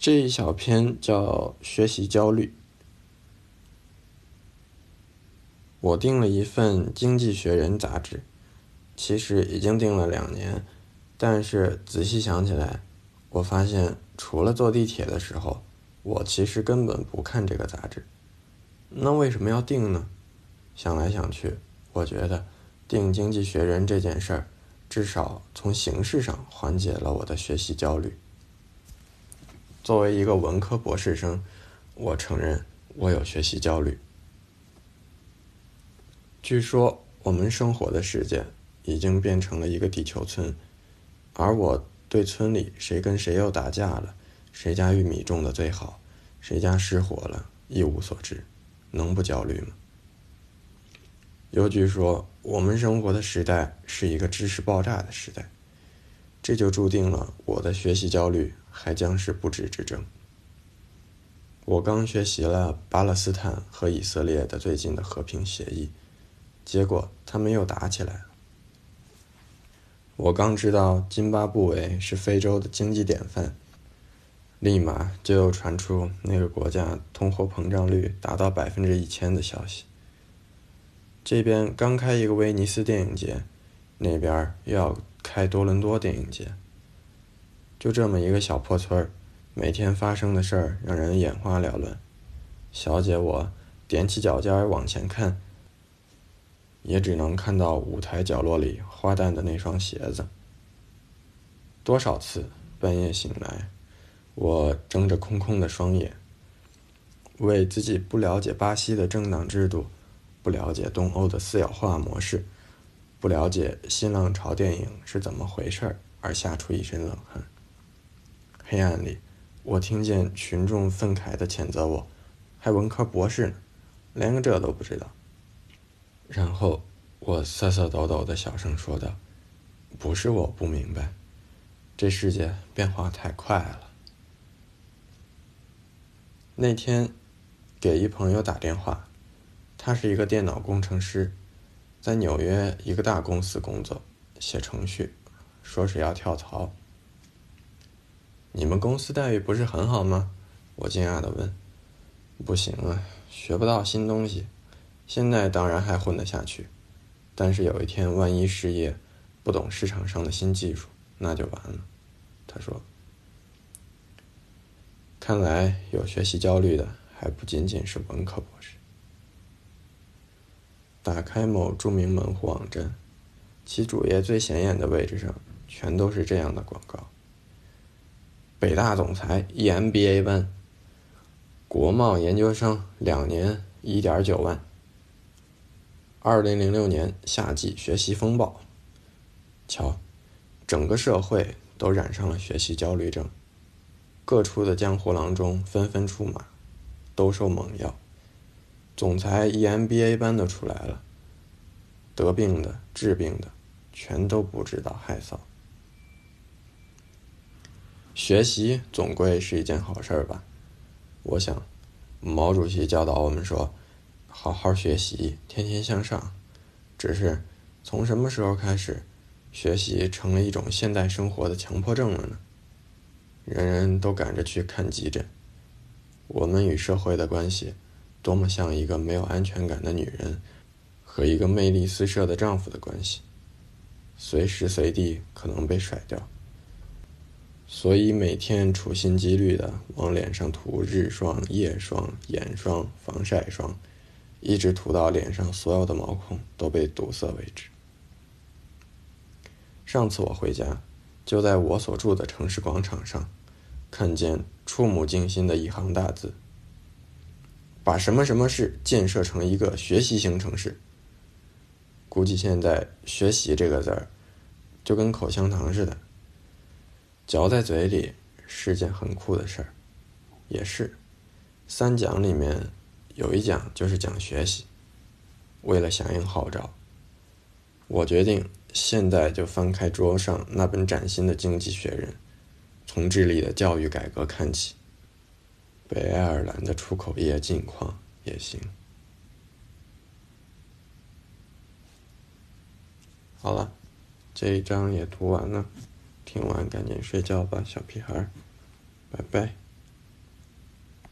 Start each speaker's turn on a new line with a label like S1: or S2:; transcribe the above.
S1: 这一小篇叫“学习焦虑”。我订了一份《经济学人》杂志，其实已经订了两年，但是仔细想起来，我发现除了坐地铁的时候，我其实根本不看这个杂志。那为什么要订呢？想来想去，我觉得订《经济学人》这件事儿，至少从形式上缓解了我的学习焦虑。作为一个文科博士生，我承认我有学习焦虑。据说我们生活的世界已经变成了一个地球村，而我对村里谁跟谁又打架了，谁家玉米种的最好，谁家失火了一无所知，能不焦虑吗？有据说我们生活的时代是一个知识爆炸的时代，这就注定了我的学习焦虑。还将是不治之症。我刚学习了巴勒斯坦和以色列的最近的和平协议，结果他们又打起来了。我刚知道津巴布韦是非洲的经济典范，立马就又传出那个国家通货膨胀率达到百分之一千的消息。这边刚开一个威尼斯电影节，那边又要开多伦多电影节。就这么一个小破村儿，每天发生的事儿让人眼花缭乱。小姐，我踮起脚尖往前看，也只能看到舞台角落里花旦的那双鞋子。多少次半夜醒来，我睁着空空的双眼，为自己不了解巴西的政党制度，不了解东欧的私有化模式，不了解新浪潮电影是怎么回事而吓出一身冷汗。黑暗里，我听见群众愤慨地谴责我，还文科博士呢，连个这都不知道。然后我瑟瑟抖抖地小声说道：“不是我不明白，这世界变化太快了。”那天，给一朋友打电话，他是一个电脑工程师，在纽约一个大公司工作，写程序，说是要跳槽。你们公司待遇不是很好吗？我惊讶的问。不行啊，学不到新东西。现在当然还混得下去，但是有一天万一失业，不懂市场上的新技术，那就完了。他说。看来有学习焦虑的还不仅仅是文科博士。打开某著名门户网站，其主页最显眼的位置上，全都是这样的广告。北大总裁 EMBA 班，国贸研究生两年一点九万。二零零六年夏季学习风暴，瞧，整个社会都染上了学习焦虑症，各处的江湖郎中纷纷出马，兜售猛药，总裁 EMBA 班都出来了，得病的治病的，全都不知道害臊。学习总归是一件好事儿吧？我想，毛主席教导我们说：“好好学习，天天向上。”只是从什么时候开始，学习成了一种现代生活的强迫症了呢？人人都赶着去看急诊，我们与社会的关系，多么像一个没有安全感的女人和一个魅力四射的丈夫的关系，随时随地可能被甩掉。所以每天处心积虑的往脸上涂日霜、夜霜、眼霜、防晒霜，一直涂到脸上所有的毛孔都被堵塞为止。上次我回家，就在我所住的城市广场上，看见触目惊心的一行大字：“把什么什么事建设成一个学习型城市。”估计现在“学习”这个字儿，就跟口香糖似的。嚼在嘴里是件很酷的事儿，也是。三讲里面有一讲就是讲学习。为了响应号召，我决定现在就翻开桌上那本崭新的《经济学人》，从智利的教育改革看起，北爱尔兰的出口业近况也行。好了，这一章也读完了。听完赶紧睡觉吧，小屁孩，拜拜。